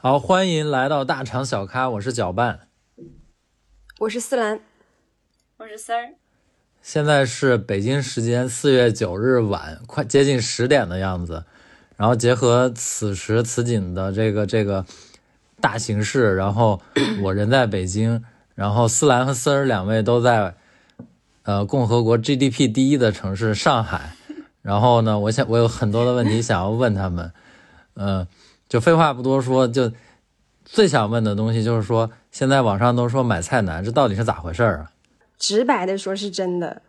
好，欢迎来到大厂小咖，我是搅拌，我是思兰，我是丝儿。现在是北京时间四月九日晚，快接近十点的样子。然后结合此时此景的这个这个大形势，然后我人在北京，然后思兰和丝儿两位都在呃共和国 GDP 第一的城市上海。然后呢，我想我有很多的问题想要问他们，嗯、就废话不多说，就最想问的东西就是说，现在网上都说买菜难，这到底是咋回事儿啊？直白的说是真的，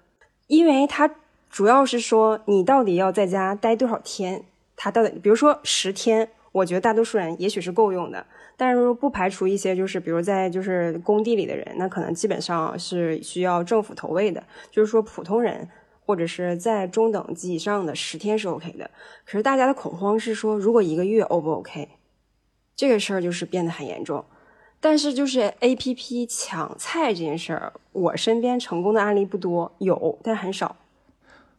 因为它主要是说你到底要在家待多少天，它到底比如说十天，我觉得大多数人也许是够用的，但是不排除一些就是比如在就是工地里的人，那可能基本上是需要政府投喂的，就是说普通人或者是在中等级以上的十天是 OK 的，可是大家的恐慌是说如果一个月 O 不 OK，这个事儿就是变得很严重。但是就是 A P P 抢菜这件事儿，我身边成功的案例不多，有但很少。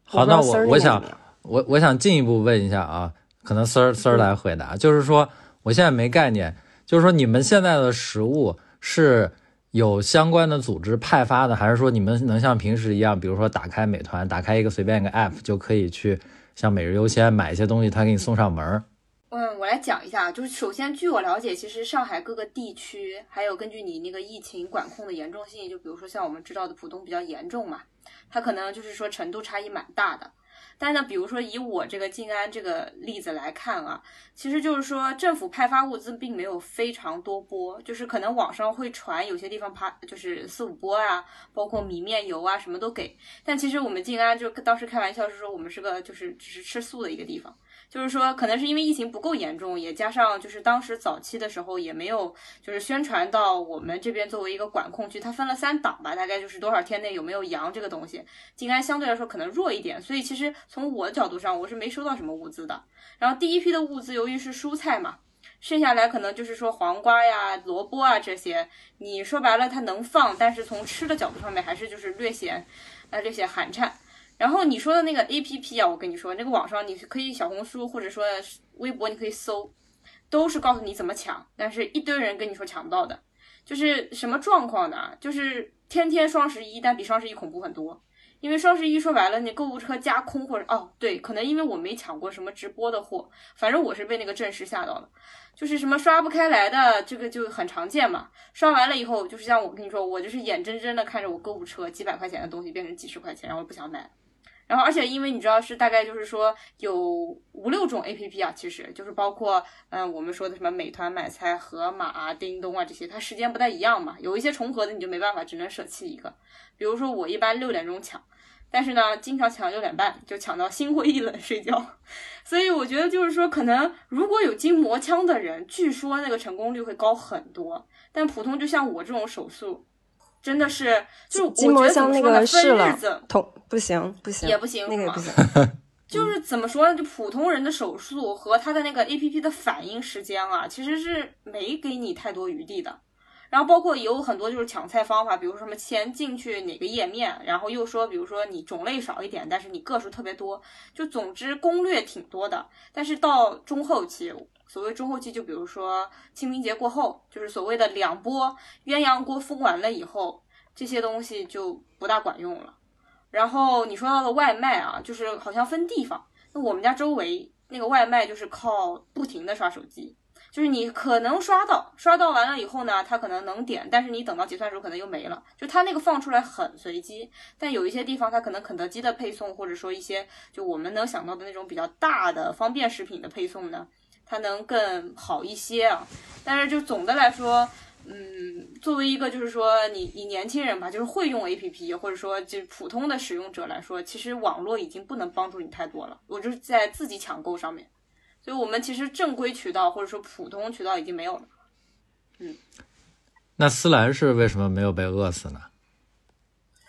好，那我我想我我想进一步问一下啊，可能丝儿丝儿来回答，就是说我现在没概念，就是说你们现在的食物是有相关的组织派发的，还是说你们能像平时一样，比如说打开美团，打开一个随便一个 app 就可以去像每日优鲜买一些东西，他给你送上门儿？嗯，我来讲一下，就是首先据我了解，其实上海各个地区，还有根据你那个疫情管控的严重性，就比如说像我们知道的浦东比较严重嘛，它可能就是说程度差异蛮大的。但是呢，比如说以我这个静安这个例子来看啊，其实就是说政府派发物资并没有非常多波，就是可能网上会传有些地方发就是四五波啊，包括米面油啊什么都给。但其实我们静安就当时开玩笑是说我们是个就是只是吃素的一个地方。就是说，可能是因为疫情不够严重，也加上就是当时早期的时候也没有就是宣传到我们这边作为一个管控区，它分了三档吧，大概就是多少天内有没有阳这个东西，静安相对来说可能弱一点，所以其实从我的角度上，我是没收到什么物资的。然后第一批的物资由于是蔬菜嘛，剩下来可能就是说黄瓜呀、萝卜啊这些，你说白了它能放，但是从吃的角度上面还是就是略显呃略显寒碜。然后你说的那个 A P P 啊，我跟你说，那个网上你可以小红书或者说微博，你可以搜，都是告诉你怎么抢，但是一堆人跟你说抢不到的，就是什么状况呢？就是天天双十一，但比双十一恐怖很多。因为双十一说白了，你购物车加空或者哦对，可能因为我没抢过什么直播的货，反正我是被那个阵势吓到了，就是什么刷不开来的，这个就很常见嘛。刷完了以后，就是像我跟你说，我就是眼睁睁的看着我购物车几百块钱的东西变成几十块钱，然后不想买。然后，而且因为你知道是大概就是说有五六种 A P P 啊，其实就是包括嗯我们说的什么美团买菜、盒马啊、叮咚啊这些，它时间不太一样嘛，有一些重合的你就没办法，只能舍弃一个。比如说我一般六点钟抢，但是呢经常抢到六点半，就抢到心灰意冷睡觉。所以我觉得就是说，可能如果有筋膜枪的人，据说那个成功率会高很多，但普通就像我这种手速。真的是，就我筋膜觉得怎么枪那说呢分日个试了子，同不行不行也不行那个也不行。就是怎么说呢？就普通人的手速和他的那个 A P P 的反应时间啊，其实是没给你太多余地的。然后包括有很多就是抢菜方法，比如说什么先进去哪个页面，然后又说，比如说你种类少一点，但是你个数特别多，就总之攻略挺多的。但是到中后期，所谓中后期，就比如说清明节过后，就是所谓的两波鸳鸯锅封完了以后，这些东西就不大管用了。然后你说到的外卖啊，就是好像分地方。那我们家周围那个外卖就是靠不停的刷手机，就是你可能刷到，刷到完了以后呢，它可能能点，但是你等到结算时候可能又没了。就它那个放出来很随机，但有一些地方它可能肯德基的配送，或者说一些就我们能想到的那种比较大的方便食品的配送呢，它能更好一些啊。但是就总的来说，嗯，作为一个就是说你你年轻人吧，就是会用 A P P 或者说就是普通的使用者来说，其实网络已经不能帮助你太多了。我就是在自己抢购上面，所以我们其实正规渠道或者说普通渠道已经没有了。嗯那思兰是为什么没有被饿死呢？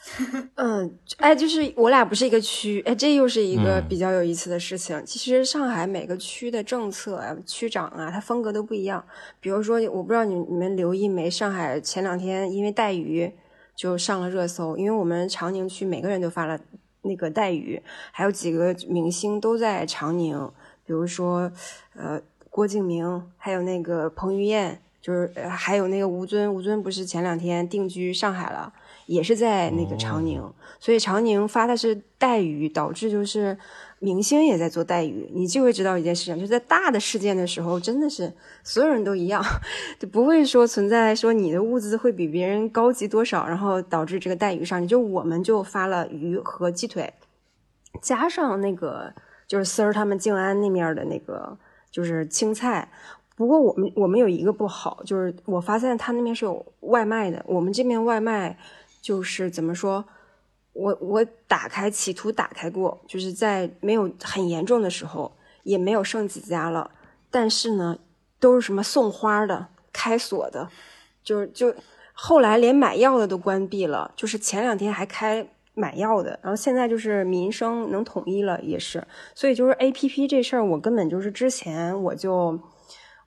嗯，哎，就是我俩不是一个区，哎，这又是一个嗯比较有意思的事情。其实上海每个区的政策啊、区长啊，他风格都不一样。比如说，我不知道你你们留意没，上海前两天因为带鱼就上了热搜，因为我们长宁区每个人都发了那个带鱼，还有几个明星都在长宁，比如说呃郭敬明，还有那个彭于晏，就是呃还有那个吴尊，吴尊不是前两天定居上海了，也是在那个长宁，所以长宁发的是带鱼，导致就是明星也在做带鱼，你就会知道一件事情，就是在大的事件的时候，真的是所有人都一样，就不会说存在说你的物资会比别人高级多少，然后导致这个带鱼上去。就我们就发了鱼和鸡腿，加上那个就是丝儿他们静安那面的那个就是青菜。不过我们我们有一个不好，就是我发现他那边是有外卖的，我们这边外卖就是怎么说？我我打开企图打开过，就是在没有很严重的时候，也没有剩几家了。但是呢，都是什么送花的、开锁的，就是就后来连买药的都关闭了。就是前两天还开买药的，然后现在就是民生能统一了，也是。所以就是 A P P 这事儿，我根本就是之前我就。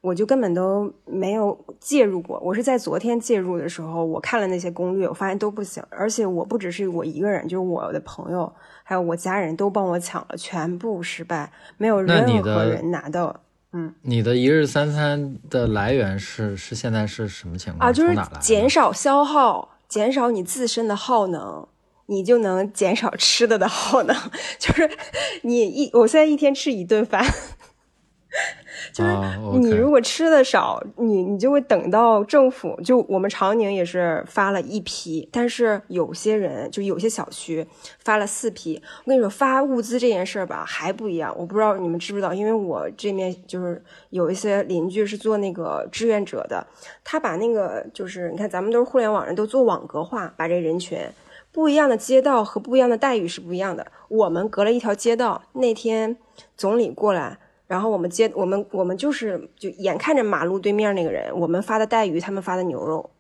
我就根本都没有介入过，我是在昨天介入的时候，我看了那些攻略，我发现都不行，而且我不只是我一个人，就是我的朋友还有我家人都帮我抢了，全部失败，没有任何人拿到。嗯，你的一日三餐的来源是是现在是什么情况啊？就是减少消耗，减少你自身的耗能，你就能减少吃的的耗能。就是你一，我现在一天吃一顿饭。就是你如果吃的少，你你就会等到政府就我们长宁也是发了一批，但是有些人就有些小区发了四批。我跟你说发物资这件事儿吧还不一样，我不知道你们知不知道，因为我这面就是有一些邻居是做那个志愿者的，他把那个就是你看咱们都是互联网人都做网格化，把这人群不一样的街道和不一样的待遇是不一样的。我们隔了一条街道，那天总理过来。然后我们接我们我们就是就眼看着马路对面那个人，我们发的带鱼，他们发的牛肉，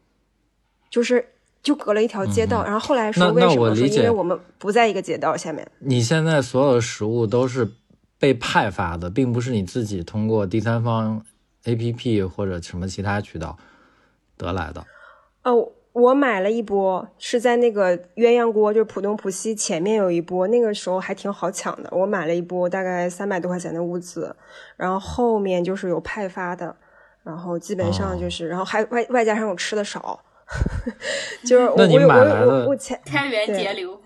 就是就隔了一条街道。然后后来说为什么？说因为我们不在一个街道下面。你现在所有的食物都是被派发的，并不是你自己通过第三方 APP 或者什么其他渠道得来的。哦。我买了一波，是在那个鸳鸯锅，就是浦东浦西前面有一波，那个时候还挺好抢的。我买了一波，大概三百多块钱的物资，然后后面就是有派发的，然后基本上就是，然后还外外加上我吃的少，就是我我我我前开源节流，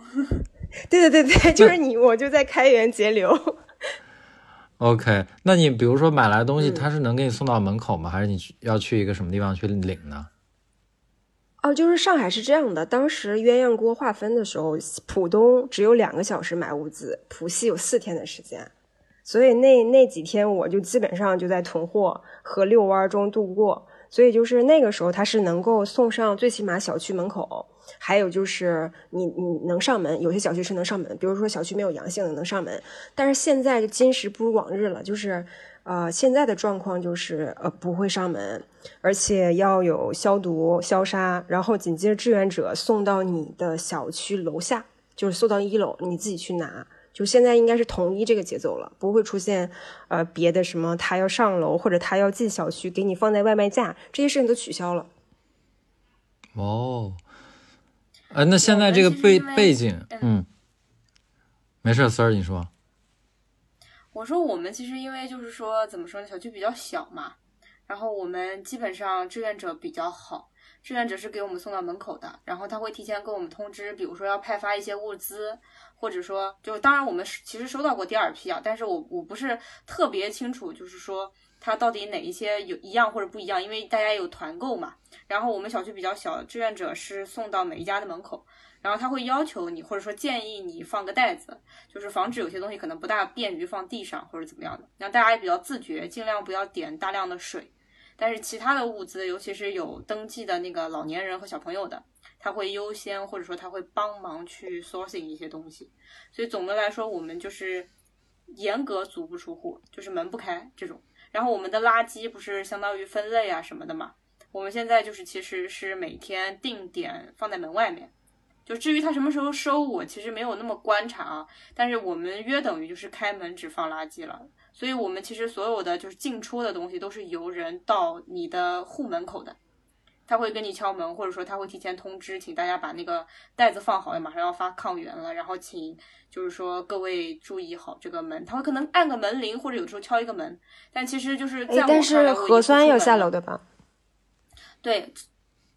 对对对对，就是你，我就在开源节流。OK，那你比如说买来东西，他是能给你送到门口吗？还是你要去一个什么地方去领呢？哦，就是上海是这样的，当时鸳鸯锅划分的时候，浦东只有两个小时买物资，浦西有四天的时间，所以那那几天我就基本上就在囤货和遛弯中度过。所以就是那个时候，他是能够送上最起码小区门口，还有就是你你能上门，有些小区是能上门，比如说小区没有阳性的能上门。但是现在今时不如往日了，就是。呃，现在的状况就是呃不会上门，而且要有消毒消杀，然后紧接着志愿者送到你的小区楼下，就是送到一楼，你自己去拿。就现在应该是统一这个节奏了，不会出现呃别的什么他要上楼或者他要进小区给你放在外卖架这些事情都取消了。哦，呃，那现在这个背背景，嗯，没事，三儿你说。我说我们其实因为就是说怎么说呢，小区比较小嘛，然后我们基本上志愿者比较好，志愿者是给我们送到门口的，然后他会提前跟我们通知，比如说要派发一些物资，或者说就当然我们其实收到过第二批啊，但是我我不是特别清楚，就是说他到底哪一些有一样或者不一样，因为大家有团购嘛，然后我们小区比较小，志愿者是送到每一家的门口。然后他会要求你，或者说建议你放个袋子，就是防止有些东西可能不大便于放地上或者怎么样的。然后大家也比较自觉，尽量不要点大量的水。但是其他的物资，尤其是有登记的那个老年人和小朋友的，他会优先，或者说他会帮忙去 sourcing 一些东西。所以总的来说，我们就是严格足不出户，就是门不开这种。然后我们的垃圾不是相当于分类啊什么的嘛？我们现在就是其实是每天定点放在门外面。就至于他什么时候收，我其实没有那么观察啊。但是我们约等于就是开门只放垃圾了，所以我们其实所有的就是进出的东西都是由人到你的户门口的，他会跟你敲门，或者说他会提前通知，请大家把那个袋子放好，马上要发抗原了，然后请就是说各位注意好这个门，他会可能按个门铃，或者有时候敲一个门，但其实就是在我但是核酸要下楼的吧？对，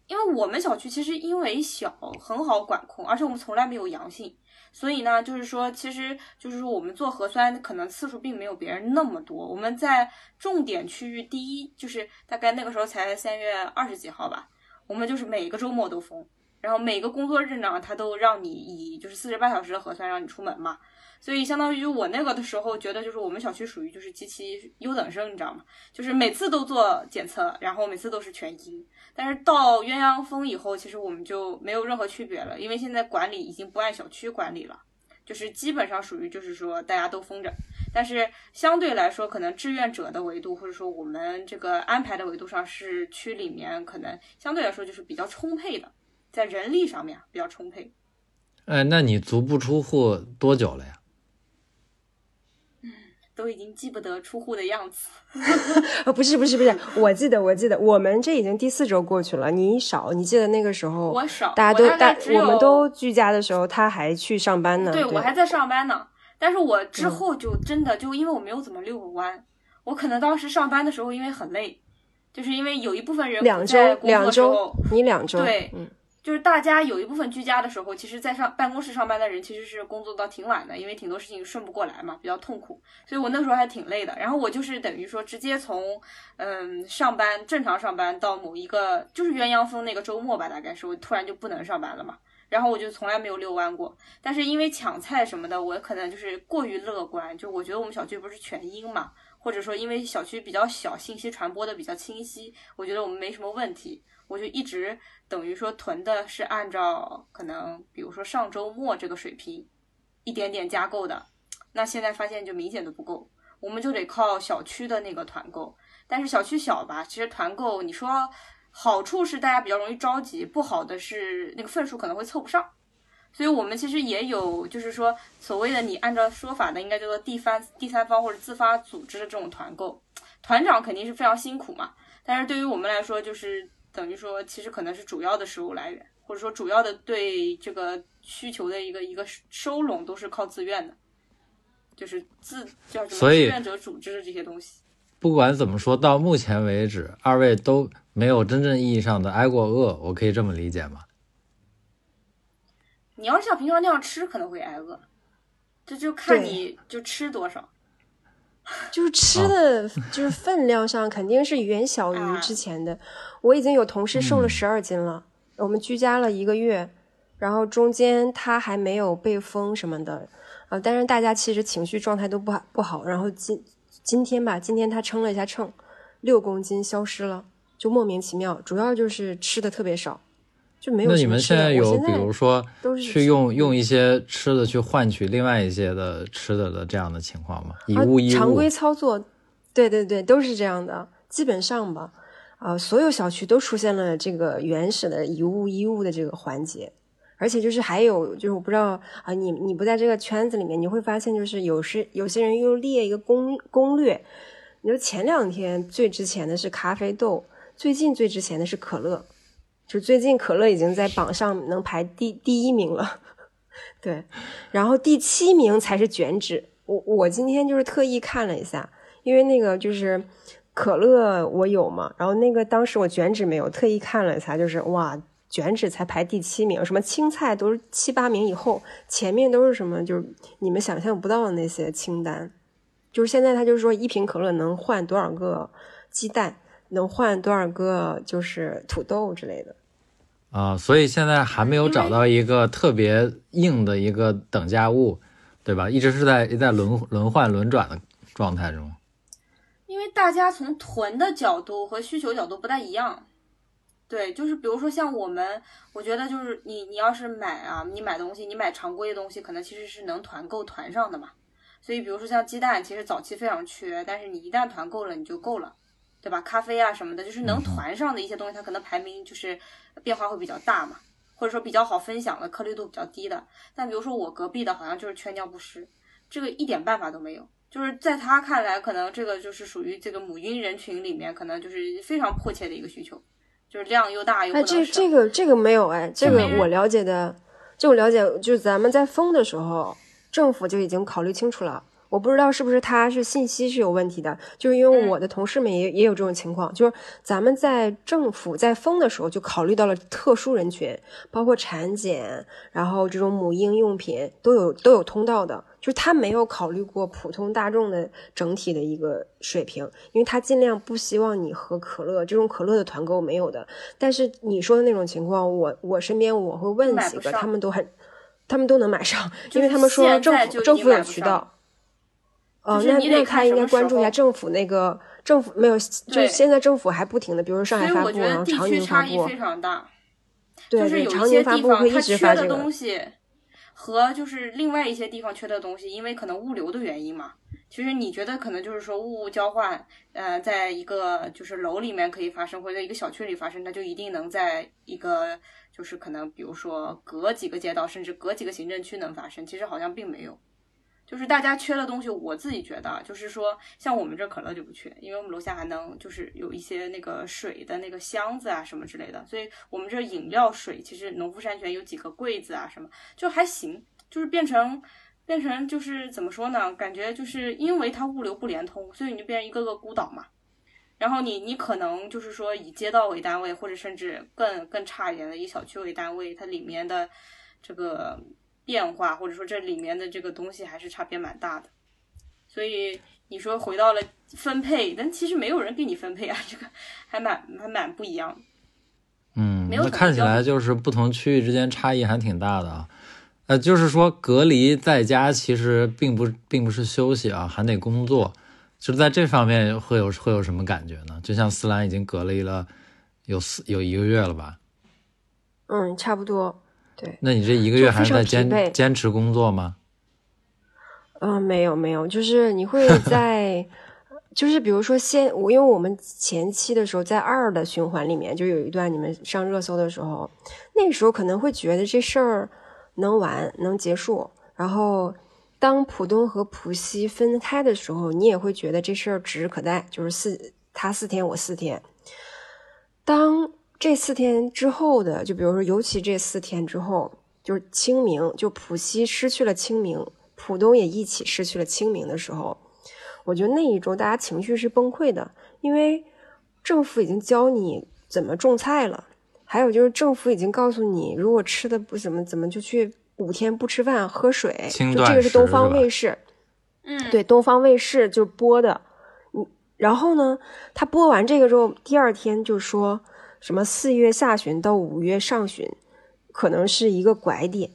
因为我们小区其实因为小，很好管控，而且我们从来没有阳性，所以呢，就是说，其实就是说我们做核酸可能次数并没有别人那么多。我们在重点区域，第一就是大概那个时候才三月二十几号吧，我们就是每个周末都封，然后每个工作日呢，他都让你以就是四十八小时的核酸让你出门嘛。所以相当于我那个的时候觉得，就是我们小区属于就是极其优等生，你知道吗？就是每次都做检测，然后每次都是全阴。但是到鸳鸯峰以后，其实我们就没有任何区别了，因为现在管理已经不按小区管理了，就是基本上属于就是说大家都封着。但是相对来说，可能志愿者的维度或者说我们这个安排的维度上，是区里面可能相对来说就是比较充沛的，在人力上面比较充沛。哎，那你足不出户多久了呀？都已经记不得出户的样子。呃，不是不是不是，我记得我记得，我们这已经第四周过去了。你少，你记得那个时候，我少，大家都大，我们都居家的时候，他还去上班呢。对，我还在上班呢。但是我之后就真的就因为我没有怎么遛过弯，我可能当时上班的时候因为很累，就是因为有一部分人两周两周，你两周对，嗯。就是大家有一部分居家的时候，其实，在上办公室上班的人其实是工作到挺晚的，因为挺多事情顺不过来嘛，比较痛苦。所以我那时候还挺累的。然后我就是等于说，直接从嗯上班正常上班到某一个就是鸳鸯峰那个周末吧，大概是我突然就不能上班了嘛。然后我就从来没有遛弯过。但是因为抢菜什么的，我可能就是过于乐观，就我觉得我们小区不是全阴嘛，或者说因为小区比较小，信息传播的比较清晰，我觉得我们没什么问题。我就一直等于说囤的是按照可能，比如说上周末这个水平，一点点加购的。那现在发现就明显都不够，我们就得靠小区的那个团购。但是小区小吧，其实团购你说好处是大家比较容易着急，不好的是那个份数可能会凑不上。所以我们其实也有，就是说所谓的你按照说法的，应该叫做第三第三方或者自发组织的这种团购，团长肯定是非常辛苦嘛。但是对于我们来说，就是。等于说，其实可能是主要的食物来源，或者说主要的对这个需求的一个一个收拢都是靠自愿的，就是自叫什么志愿者组织的这些东西。不管怎么说，到目前为止，二位都没有真正意义上的挨过饿，我可以这么理解吗？你要是像平常那样吃，可能会挨饿，这就看你就吃多少。就是吃的，就是分量上肯定是远小于之前的。我已经有同事瘦了十二斤了。我们居家了一个月，然后中间他还没有被封什么的啊。但是大家其实情绪状态都不好不好。然后今今天吧，今天他称了一下秤，六公斤消失了，就莫名其妙。主要就是吃的特别少。就没有。那你们现在有比如说去用用一些吃的去换取另外一些的吃的的这样的情况吗？以物易物。常规操作，对对对，都是这样的。基本上吧，啊，所有小区都出现了这个原始的以物易物的这个环节。而且就是还有就是我不知道啊，你你不在这个圈子里面，你会发现就是有时有些人又列一个攻攻略。你说前两天最值钱的是咖啡豆，最近最值钱的是可乐。就最近可乐已经在榜上能排第第一名了，对，然后第七名才是卷纸。我我今天就是特意看了一下，因为那个就是可乐我有嘛，然后那个当时我卷纸没有，特意看了一下，就是哇，卷纸才排第七名，什么青菜都是七八名以后，前面都是什么就是你们想象不到的那些清单，就是现在他就是说一瓶可乐能换多少个鸡蛋，能换多少个就是土豆之类的。啊，所以现在还没有找到一个特别硬的一个等价物，对吧？一直是在在轮轮换轮转的状态中。因为大家从囤的角度和需求角度不太一样，对，就是比如说像我们，我觉得就是你你要是买啊，你买东西，你买常规的东西，可能其实是能团购团上的嘛。所以比如说像鸡蛋，其实早期非常缺，但是你一旦团购了，你就够了。对吧？咖啡啊什么的，就是能团上的一些东西，它可能排名就是变化会比较大嘛，或者说比较好分享的，颗粒度比较低的。但比如说我隔壁的好像就是缺尿不湿，这个一点办法都没有。就是在他看来，可能这个就是属于这个母婴人群里面，可能就是非常迫切的一个需求，就是量又大又不哎。这这个这个没有哎，这个我了解的，就我了解，就是咱们在封的时候，政府就已经考虑清楚了。我不知道是不是他是信息是有问题的，就是因为嗯我的同事们也也有这种情况，就是咱们在政府在封的时候就考虑到了特殊人群，包括产检，然后这种母婴用品都有都有通道的，就是他没有考虑过普通大众的整体的一个水平，因为他尽量不希望你喝可乐，这种可乐的团购没有的。但是你说的那种情况，我我身边我会问几个，他们都很，他们都能买上，因为他们说政府政府有渠道。哦，就是那你得看什那他应该关注一下政府那个政府没有，就现在政府还不停的，比如说上海发布，我觉得地然后长区差异宁发布，非常大。就是有一些地方它缺的。东西，和就是另外一些地方缺的东西，因为可能物流的原因嘛。其实你觉得可能就是说物物交换，呃，在一个就是楼里面可以发生，或者在一个小区里发生，那就一定能在一个就是可能比如说隔几个街道，甚至隔几个行政区能发生。其实好像并没有。就是大家缺的东西，我自己觉得啊就是说，像我们这可乐就不缺，因为我们楼下还能就是有一些那个水的那个箱子啊什么之类的，所以我们这饮料水其实农夫山泉有几个柜子啊什么，就还行，就是变成变成就是怎么说呢？感觉就是因为它物流不连通，所以你就变成一个个孤岛嘛。然后你你可能就是说以街道为单位，或者甚至更更差一点的以小区为单位，它里面的这个变化，或者说这里面的这个东西还是差别蛮大的。所以你说回到了分配，但其实没有人给你分配啊，这个还蛮还蛮不一样的。嗯，没有那看起来就是不同区域之间差异还挺大的啊。呃，就是说隔离在家其实并不并不是休息啊，还得工作。就是在这方面会有会有什么感觉呢？就像思兰已经隔离了有四有一个月了吧？嗯，差不多。对，那你这一个月还是在坚坚持工作吗？嗯、没有没有，就是你会 在，就是比如说先我，因为我们前期的时候在二的循环里面，就有一段你们上热搜的时候，那个时候可能会觉得这事儿能完能结束，然后当浦东和浦西分开的时候，你也会觉得这事儿指日可待，就是四他四天我四天。当这四天之后的，就比如说，尤其这四天之后，就是清明，就浦西失去了清明，浦东也一起失去了清明的时候，我觉得那一周大家情绪是崩溃的，因为政府已经教你怎么种菜了，还有就是政府已经告诉你，如果吃的不怎么怎么就去五天不吃饭喝水，就这个是东方卫视，嗯，对，东方卫视就播的。嗯，然后呢，他播完这个之后，第二天就说什么四月下旬到五月上旬可能是一个拐点，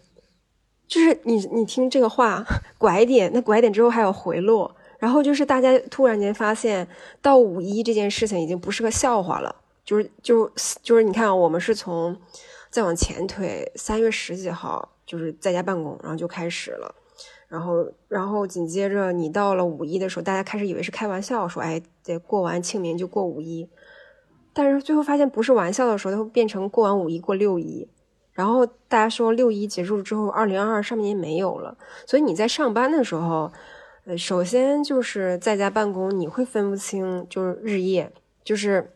就是你你听这个话，拐点，那拐点之后还有回落，然后就是大家突然间发现到五一这件事情已经不是个笑话了，就是就就是你看，我们是从再往前推，三月十几号就是在家办公，然后就开始了。然后，然后紧接着你到了五一的时候，大家开始以为是开玩笑，说哎，得过完清明就过五一，但是最后发现不是玩笑的时候，它会变成过完五一过六一，然后大家说六一结束之后，二零二二上面也没有了，所以你在上班的时候，呃，首先就是在家办公，你会分不清就是日夜，就是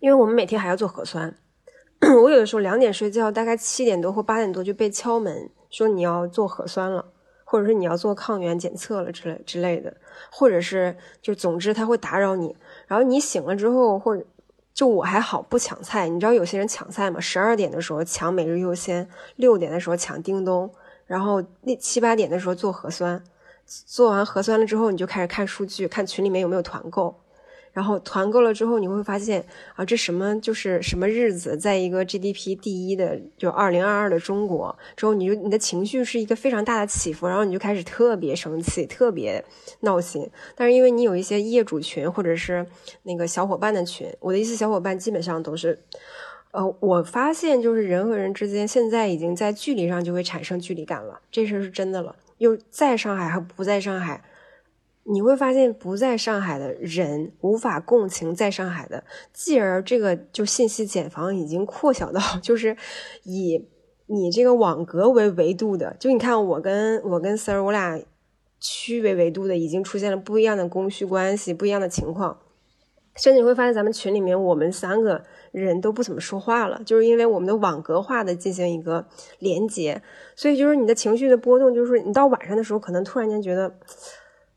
因为我们每天还要做核酸，我有的时候两点睡觉，大概七点多或八点多就被敲门说你要做核酸了。或者是你要做抗原检测了之类之类的，或者是就总之他会打扰你，然后你醒了之后，或者就我还好不抢菜，你知道有些人抢菜吗？十二点的时候抢每日优先，六点的时候抢叮咚，然后那七八点的时候做核酸，做完核酸了之后你就开始看数据，看群里面有没有团购。然后团购了之后，你会发现啊，这什么就是什么日子，在一个 GDP 第一的就二零二二的中国之后，你就你的情绪是一个非常大的起伏，然后你就开始特别生气，特别闹心。但是因为你有一些业主群或者是那个小伙伴的群，我的一些小伙伴基本上都是，呃，我发现就是人和人之间现在已经在距离上就会产生距离感了，这事是真的了。又在上海和不在上海。你会发现不在上海的人无法共情在上海的，继而这个就信息茧房已经扩小到 就是以你这个网格为维度的，就你看我跟我跟 Sir 我俩区为维度的，已经出现了不一样的供需关系，不一样的情况。甚至你会发现，咱们群里面我们三个人都不怎么说话了，就是因为我们的网格化的进行一个连接，所以就是你的情绪的波动，就是你到晚上的时候，可能突然间觉得，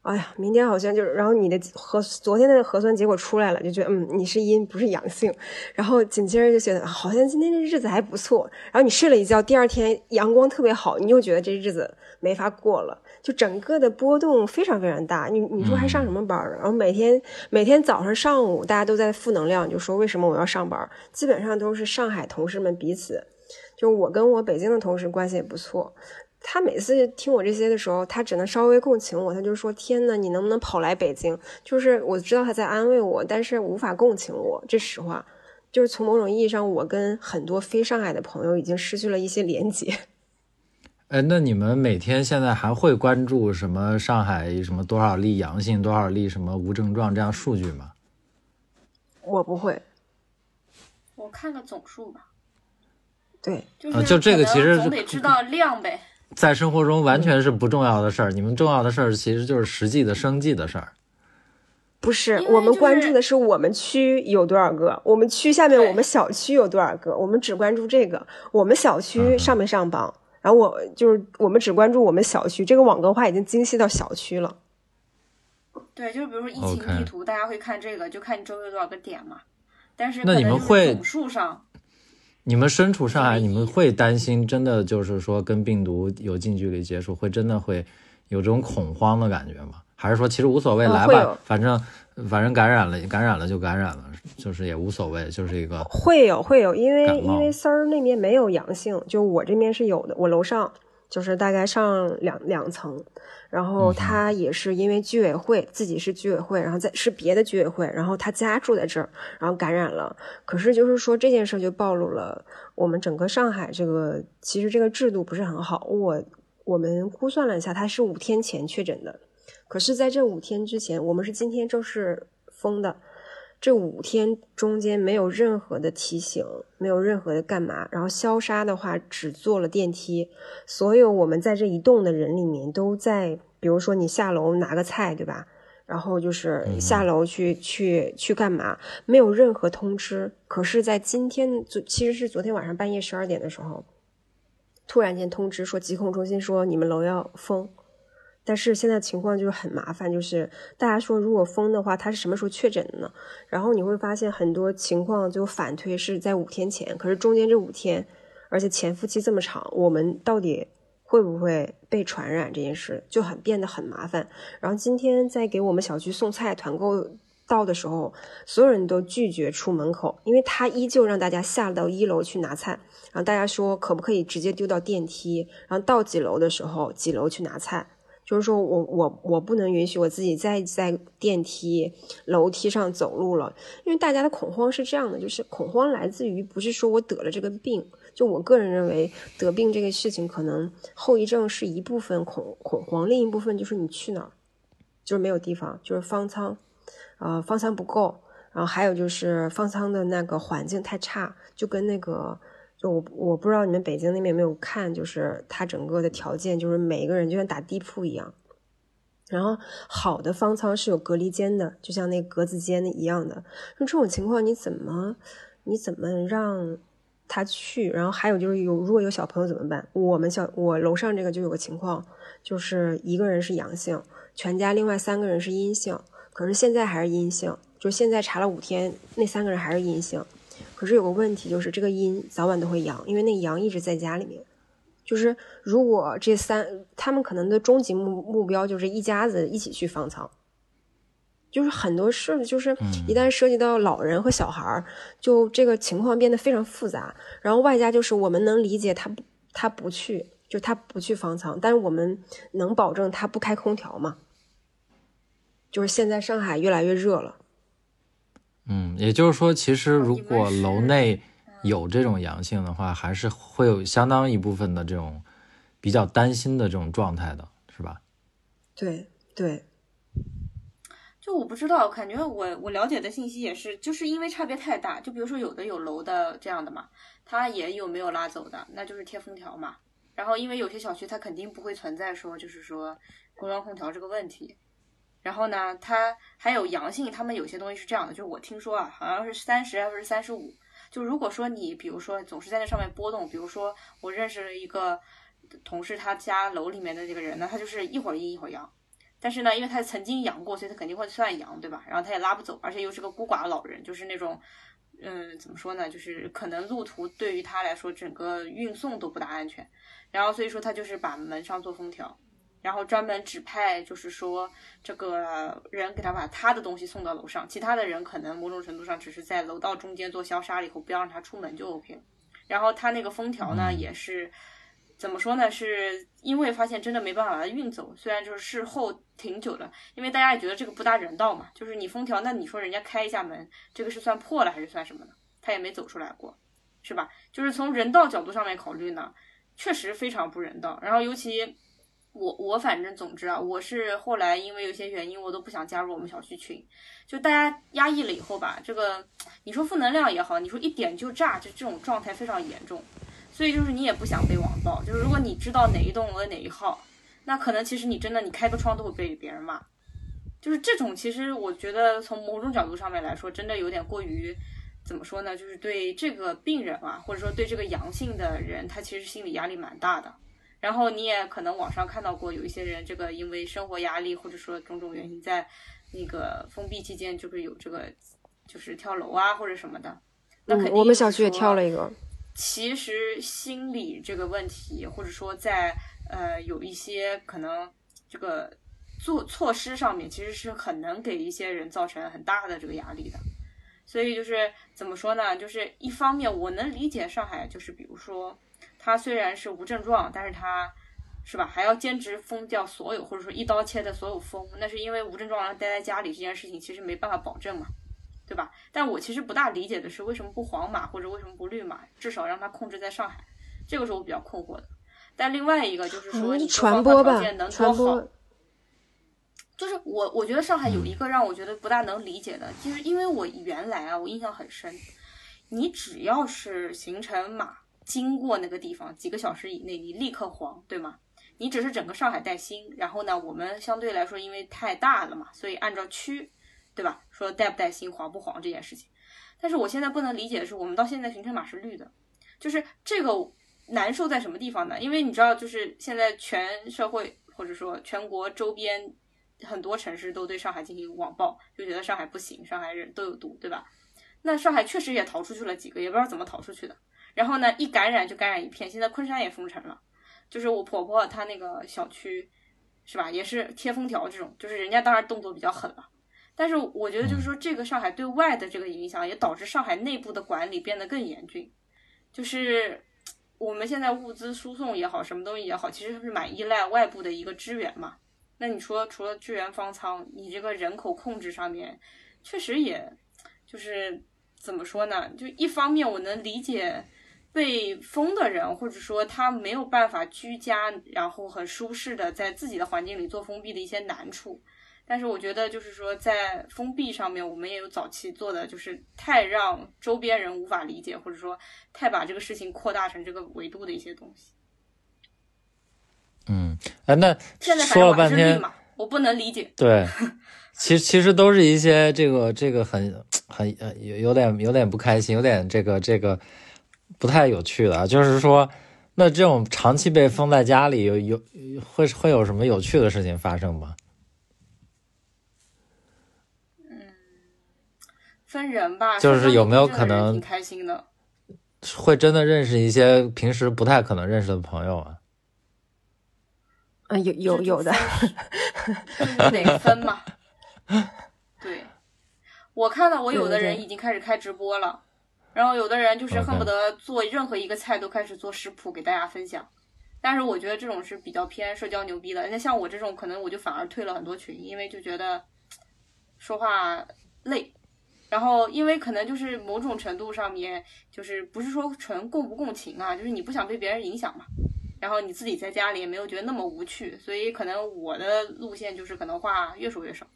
哎呀，明天好像就是，然后你的核昨天的核酸结果出来了，就觉得嗯，你是阴不是阳性，然后紧接着就觉得好像今天这日子还不错，然后你睡了一觉，第二天阳光特别好，你又觉得这日子没法过了。就整个的波动非常非常大，你你说还上什么班儿？然后每天每天早上上午大家都在负能量，就说为什么我要上班？基本上都是上海同事们彼此，就是我跟我北京的同事关系也不错。他每次听我这些的时候，他只能稍微共情我，他就说：“天呐，你能不能跑来北京？”就是我知道他在安慰我，但是无法共情我。这实话，就是从某种意义上，我跟很多非上海的朋友已经失去了一些连接。哎，那你们每天现在还会关注什么上海什么多少例阳性，多少例什么无症状这样数据吗？我不会，我看个总数吧。对，就是就这个其实总得知道量呗。在生活中完全是不重要的事儿，你们重要的事儿其实就是实际的生计的事儿。不是，我们关注的是我们区有多少个，我们区下面我们小区有多少个，我们只关注这个，我们小嗯区上没上榜。然后我就是我们只关注我们小区，这个网格化已经精细到小区了。对，就是比如说疫情地图，大家会看这个，就看你周围有多少个点嘛。但是那你们会总数上，你们身处上海，你们会担心真的就是说跟病毒有近距离接触，会真的会有这种恐慌的感觉吗？还是说其实无所谓，来吧反正反正感染了，感染了就感染了，就是也无所谓，就是一个会有会有，因为因为丝儿那边没有阳性，就我这边是有的，我楼上就是大概上两两层，然后他也是因为居委会自己是居委会，然后在是别的居委会，然后他家住在这儿，然后感染了。可是就是说这件事就暴露了我们整个上海这个其实这个制度不是很好。我我们估算了一下，他是五天前确诊的，可是在这五天之前，我们是今天正式封的。这五天中间没有任何的提醒，没有任何的干嘛，然后消杀的话只坐了电梯，所有我们在这一栋的人里面都在，比如说你下楼拿个菜，对吧？然后就是下楼去、去去干嘛，没有任何通知。可是，在今天，昨其实是昨天晚上半夜十二点的时候，突然间通知说疾控中心说你们楼要封，但是现在情况就是很麻烦，就是大家说如果封的话，他是什么时候确诊的呢？然后你会发现很多情况就反推是在五天前，可是中间这五天，而且潜伏期这么长，我们到底会不会被传染这件事就很变得很麻烦。然后今天在给我们小区送菜团购到的时候，所有人都拒绝出门口，因为他依旧让大家下到一楼去拿菜。然后大家说可不可以直接丢到电梯，然后到几楼的时候几楼去拿菜。就是说我我我不能允许我自己再在电梯、楼梯上走路了，因为大家的恐慌是这样的，就是恐慌来自于不是说我得了这个病，就我个人认为得病这个事情可能后遗症是一部分恐恐慌，另一部分就是你去哪儿，就是没有地方，就是方舱，呃，方舱不够，然后还有就是方舱的那个环境太差，就跟那个。就我我不知道你们北京那边有没有看，就是它整个的条件，就是每一个人就像打地铺一样。然后好的方舱是有隔离间的，就像那格子间一样的。那这种情况你怎么你怎么让他去？然后还有就是有如果有小朋友怎么办？我们小我楼上这个就有个情况，就是一个人是阳性，全家另外三个人是阴性，可是现在还是阴性，就现在查了五天，那三个人还是阴性。可是有个问题，就是这个阴早晚都会阳，因为那阳一直在家里面。就是如果这三，他们可能的终极目目标就是一家子一起去方舱。就是很多事，就是一旦涉及到老人和小孩儿，就这个情况变得非常复杂。然后外加就是我们能理解他不他不去，就他不去方舱，但是我们能保证他不开空调吗？就是现在上海越来越热了。嗯，也就是说，其实如果楼内有这种阳性的话，还是会有相当一部分的这种比较担心的这种状态的，是吧？对对，就我不知道，感觉我我了解的信息也是，就是因为差别太大。就比如说有的有楼的这样的嘛，它也有没有拉走的，那就是贴封条嘛。然后因为有些小区它肯定不会存在说就是说中央空调这个问题，然后呢，它还有阳性，他们有些东西是这样的，就是我听说啊，好像是三十还是三十五。就如果说你比如说总是在那上面波动，比如说我认识了一个同事，他家楼里面的这个人呢，他就是一会儿阴一会儿阳。但是呢，因为他曾经阳过，所以他肯定会算阳，对吧？然后他也拉不走，而且又是个孤寡老人，就是那种，嗯，怎么说呢？就是可能路途对于他来说，整个运送都不大安全。然后所以说他就是把门上做封条，然后专门指派，就是说这个人给他把他的东西送到楼上，其他的人可能某种程度上只是在楼道中间做消杀了以后，不要让他出门就 OK 了。然后他那个封条呢，也是。怎么说呢？是因为发现真的没办法把它运走，虽然就是事后挺久的，因为大家也觉得这个不大人道嘛。就是你封条，那你说人家开一下门，这个是算破了还是算什么呢？他也没走出来过，是吧？就是从人道角度上面考虑呢，确实非常不人道。然后尤其我我反正总之啊，我是后来因为有些原因，我都不想加入我们小区群。就大家压抑了以后吧，这个你说负能量也好，你说一点就炸，就这种状态非常严重。所以就是你也不想被网暴，就是如果你知道哪一栋楼哪一号，那可能其实你真的你开个窗都会被别人骂，就是这种其实我觉得从某种角度上面来说，真的有点过于怎么说呢？就是对这个病人啊，或者说对这个阳性的人，他其实心理压力蛮大的。然后你也可能网上看到过有一些人，这个因为生活压力或者说种种原因，在那个封闭期间就是有这个就是跳楼啊或者什么的。那肯定我们小区也跳了一个。其实心理这个问题，或者说在呃有一些可能这个做措施上面，其实是很能给一些人造成很大的这个压力的。所以就是怎么说呢？就是一方面我能理解上海，就是比如说他虽然是无症状，但是他是吧还要坚持封掉所有，或者说一刀切的所有封，那是因为无症状待在家里这件事情其实没办法保证嘛。对吧？但我其实不大理解的是，为什么不黄码或者为什么不绿码？至少让它控制在上海，这个是我比较困惑的。但另外一个就是说，你传播吧，传播。就是我，我觉得上海有一个让我觉得不大能理解的，就是因为我原来啊，我印象很深，你只要是行程码经过那个地方几个小时以内，你立刻黄，对吗？你只是整个上海带星，然后呢，我们相对来说因为太大了嘛，所以按照区。对吧？说带不带薪、黄不黄这件事情，但是我现在不能理解的是，我们到现在行程码是绿的，就是这个难受在什么地方呢？因为你知道，就是现在全社会或者说全国周边很多城市都对上海进行网暴，就觉得上海不行，上海人都有毒，对吧？那上海确实也逃出去了几个，也不知道怎么逃出去的。然后呢，一感染就感染一片，现在昆山也封城了，就是我婆婆她那个小区，是吧？也是贴封条这种，就是人家当然动作比较狠了。但是我觉得，就是说，这个上海对外的这个影响，也导致上海内部的管理变得更严峻。就是我们现在物资输送也好，什么东西也好，其实是蛮依赖外部的一个支援嘛。那你说，除了支援方舱，你这个人口控制上面，确实也就是怎么说呢？就一方面，我能理解被封的人，或者说他没有办法居家，然后很舒适的在自己的环境里做封闭的一些难处。但是我觉得，就是说，在封闭上面，我们也有早期做的，就是太让周边人无法理解，或者说太把这个事情扩大成这个维度的一些东西。嗯，哎，那现在说了半天，我不能理解。对，其实其实都是一些这个这个很很呃有有点有点不开心，有点这个这个不太有趣的，就是说，那这种长期被封在家里，有有会会有什么有趣的事情发生吗？嗯分人吧，就是有没有可能挺开心的，会真的认识一些平时不太可能认识的朋友啊？啊，有有有的，得分嘛。对，我看到我有的人已经开始开直播了，然后有的人就是恨不得做任何一个菜都开始做食谱给大家分享，但是我觉得这种是比较偏社交牛逼的。那像我这种，可能我就反而退了很多群，因为就觉得说话累。然后，因为可能就是某种程度上面，就是不是说纯共不共情啊，就是你不想被别人影响嘛。然后你自己在家里也没有觉得那么无趣，所以可能我的路线就是可能话越说越少，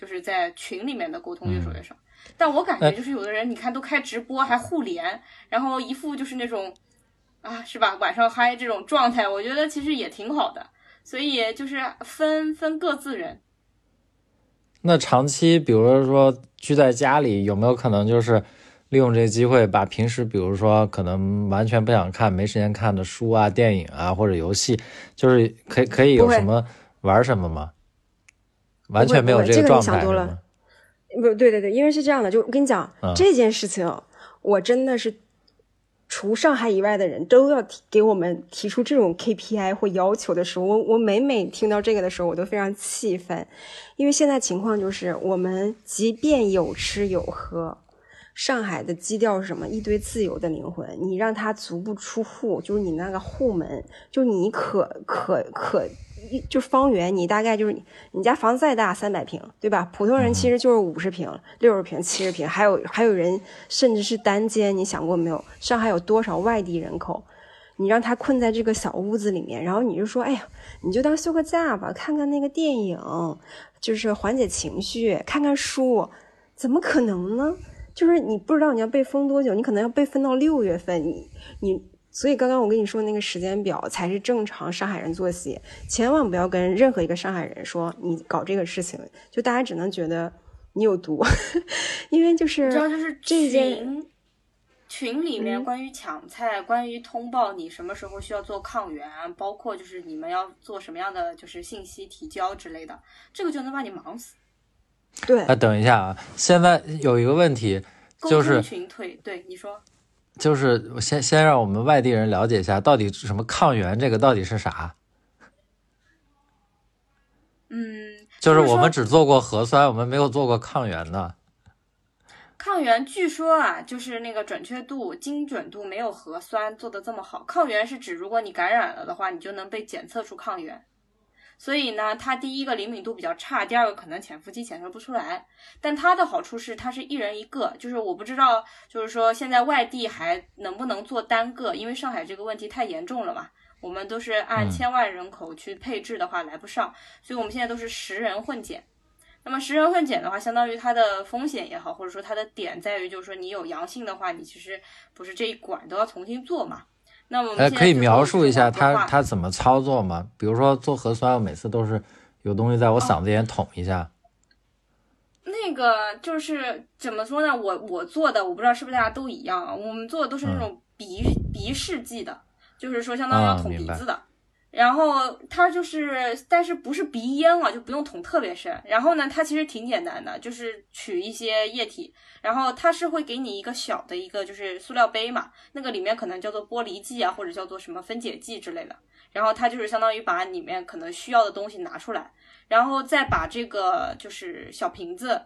就是在群里面的沟通越说越少。但我感觉就是有的人，你看都开直播还互联，然后一副就是那种啊，是吧？晚上嗨这种状态，我觉得其实也挺好的。所以就是分分各自人。那长期，比如说居在家里，有没有可能就是利用这个机会，把平时比如说可能完全不想看、没时间看的书啊、电影啊或者游戏，就是可以可以有什么玩什么吗？完全没有不会这个你想多了？不对对对，因为是这样的，就我跟你讲、嗯这件事情，我真的是除上海以外的人都要提给我们提出这种 KPI 或要求的时候，我我每每听到这个的时候，我都非常气愤，因为现在情况就是，我们即便有吃有喝。上海的基调是什么？一堆自由的灵魂，你让他足不出户，就是你那个户门，就你可可可，一就方圆，你大概就是你你家房子再大三百平，对吧？普通人其实就是五十平、六十平、七十平，还有还有人甚至是单间，你想过没有？上海有多少外地人口？你让他困在这个小屋子里面，然后你就说，哎呀，你就当休个假吧，看看那个电影，就是缓解情绪，看看书，怎么可能呢？就是你不知道你要被封多久，你可能要被封到六月份，你你，所以刚刚我跟你说那个时间表才是正常上海人作息，千万不要跟任何一个上海人说你搞这个事情，就大家只能觉得你有毒，因为就是你知道，就是这件群群里面嗯。关于抢菜、关于通报你什么时候需要做抗原，包括就是你们要做什么样的就是信息提交之类的，这个就能把你忙死。对。啊，等一下啊，现在有一个问题，就是群退，对你说，就是先先让我们外地人了解一下，到底什么抗原这个到底是啥？嗯，就是我们只做过核酸，我们没有做过抗原的。抗原据说啊，就是那个准确度、精准度没有核酸做的这么好。抗原是指如果你感染了的话，你就能被检测出抗原。所以呢，它第一个灵敏度比较差，第二个可能潜伏期检测不出来。但它的好处是，它是一人一个，就是我不知道，就是说现在外地还能不能做单个，因为上海这个问题太严重了嘛。我们都是按嗯千万人口去配置的话来不上，所以我们现在都是十人混检。那么十人混检的话，相当于它的风险也好，或者说它的点在于，就是说你有阳性的话，你其实不是这一管都要重新做嘛。那我们哎，可以描述一下往的话它它怎么操作吗？比如说做核酸，我每次都是有东西在我嗓子眼捅一下。那个就是怎么说呢？我我做的，我不知道是不是大家都一样啊。我们做的都是那种鼻、鼻试剂的，就是说相当于要捅鼻子的。然后它就是，但是不是鼻咽啊，就不用捅特别深。然后呢，它其实挺简单的，就是取一些液体，然后它是会给你一个小的一个就是塑料杯嘛，那个里面可能叫做剥离剂啊，或者叫做什么分解剂之类的。然后它就是相当于把里面可能需要的东西拿出来，然后再把这个就是小瓶子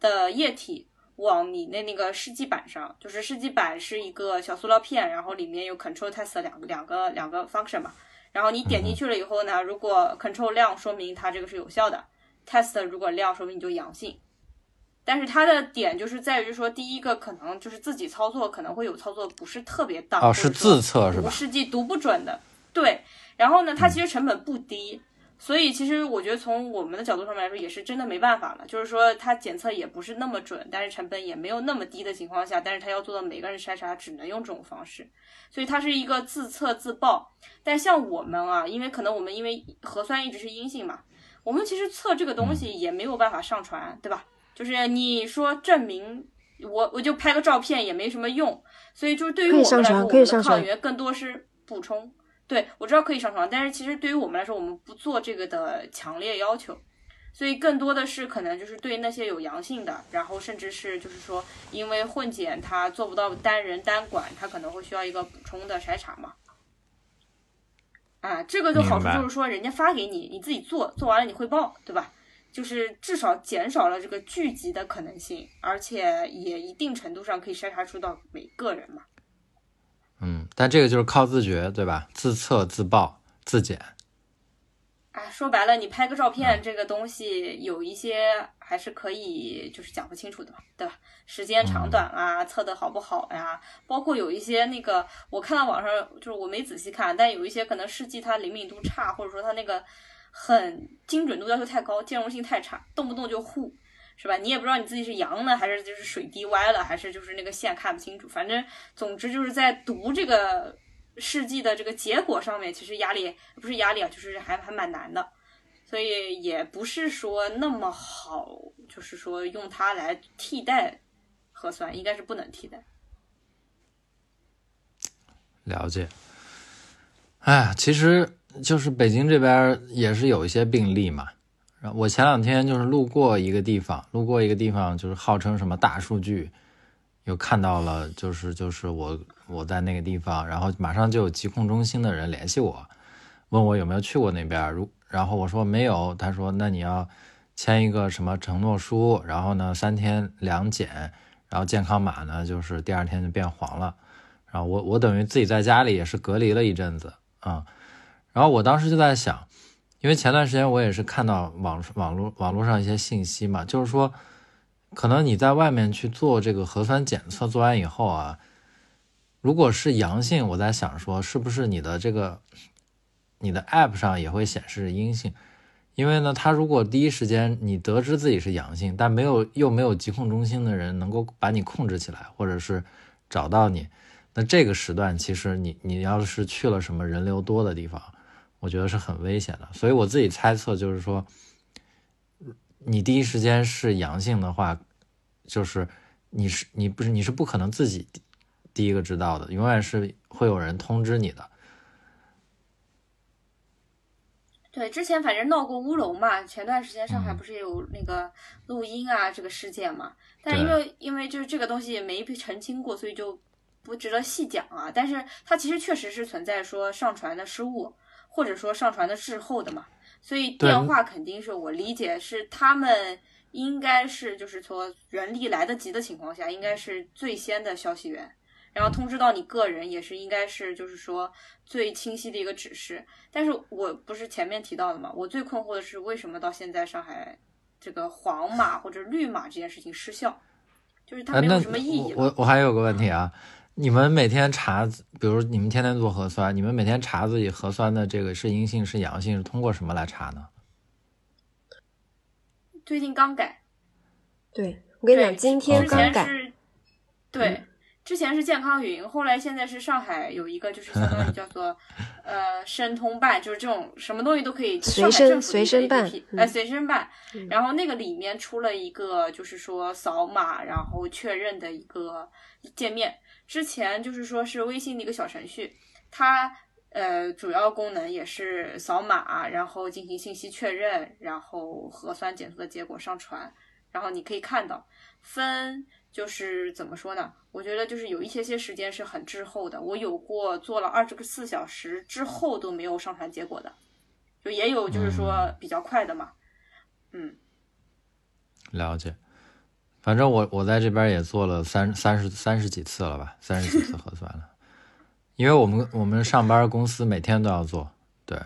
的液体往你的那个试剂板上，就是试剂板是一个小塑料片，然后里面有 control test 两个两个两个 function 嘛，然后你点进去了以后呢，如果 control 量说明它这个是有效的，test 如果量说明你就阳性。但是它的点就是在于说，第一个可能就是自己操作可能会有操作不是特别当，哦，是自测是吧？读试剂读不准的，对。然后呢，它其实成本不低，所以其实我觉得从我们的角度上面来说，也是真的没办法了。就是说，它检测也不是那么准，但是成本也没有那么低的情况下，但是它要做到每个人筛查，只能用这种方式。所以它是一个自测自报。但像我们啊，因为可能我们因为核酸一直是阴性嘛，我们其实测这个东西也没有办法上传，对吧？就是你说证明我我就拍个照片也没什么用，所以就是对于我们来说，我们的抗原更多是补充。对我知道可以上床，但是其实对于我们来说，我们不做这个的强烈要求，所以更多的是可能就是对那些有阳性的，然后甚至是就是说因为混检它做不到单人单管，它可能会需要一个补充的筛查嘛。啊，这个就好处就是说，人家发给你，你自己做，做完了你汇报，对吧？就是至少减少了这个聚集的可能性，而且也一定程度上可以筛查出到每个人嘛。嗯，但这个就是靠自觉，对吧？自测、自报、自检。哎，说白了，你拍个照片这个东西有一些还是可以，就是讲不清楚的嘛，对吧？时间长短啊，测的好不好呀？包括有一些那个，我看到网上就是我没仔细看，但有一些可能试剂它灵敏度差，或者说它那个很精准度要求太高，兼容性太差，动不动就糊。是吧？你也不知道你自己是阳了，还是就是水滴歪了，还是就是那个线看不清楚。反正总之就是在读这个试剂的这个结果上面，其实压力不是压力啊，就是还还蛮难的。所以也不是说那么好，就是说用它来替代核酸，应该是不能替代。了解。哎，其实就是北京这边也是有一些病例嘛。然后我前两天就是路过一个地方，路过一个地方，就是号称什么大数据，又看到了，就是就是我我在那个地方，然后马上就有疾控中心的人联系我，问我有没有去过那边。如然后我说没有，他说那你要签一个什么承诺书，然后呢三天两检，然后健康码呢就是第二天就变黄了。然后我我等于自己在家里也是隔离了一阵子啊、然后我当时就在想，因为前段时间我也是看到网网络网络上一些信息嘛，就是说，可能你在外面去做这个核酸检测，做完以后啊，如果是阳性，我在想说，是不是你的这个你的 app 上也会显示阴性？因为呢，他如果第一时间你得知自己是阳性，但没有又没有疾控中心的人能够把你控制起来，或者是找到你，那这个时段其实你你要是去了什么人流多的地方，我觉得是很危险的。所以我自己猜测就是说，你第一时间是阳性的话，就是你是你不是你是不可能自己第第一个知道的，永远是会有人通知你的。对，之前反正闹过乌龙嘛，前段时间上海嗯不是也有那个录音啊这个事件嘛，但是因为因为就是这个东西也没被澄清过，所以就不值得细讲啊。但是它其实确实是存在说上传的失误，或者说上传的滞后的嘛，所以电话肯定是我理解是他们应该是就是说人力来得及的情况下，应该是最先的消息源。然后通知到你个人也是应该是就是说最清晰的一个指示，但是我不是前面提到的嘛，我最困惑的是为什么到现在上海这个黄码或者绿码这件事情失效，就是它没有什么意义了。我我我还有个问题啊，你们每天查，比如你们天天做核酸，你们每天查自己核酸的这个是阴性是阳性，是通过什么来查呢？最近刚改，对我跟你讲，今天之刚改，前是，对，之前是健康云，后来现在是上海有一个就是相当于叫做 呃申通办，就是这种什么东西都可以就上海随身政府随身办呃随身办。嗯，然后那个里面出了一个就是说扫码然后确认的一个界面，之前就是说是微信的一个小程序，它。呃，主要功能也是扫码，然后进行信息确认，然后核酸检测的结果上传，然后你可以看到分就是怎么说呢？我觉得就是有一些些时间是很滞后的。我有过做了二十四小时之后都没有上传结果的，就也有就是说比较快的嘛。嗯，了解。反正我我在这边也做了三三十三十几次了吧，三十几次核酸了，因为我们我们上班公司每天都要做，对，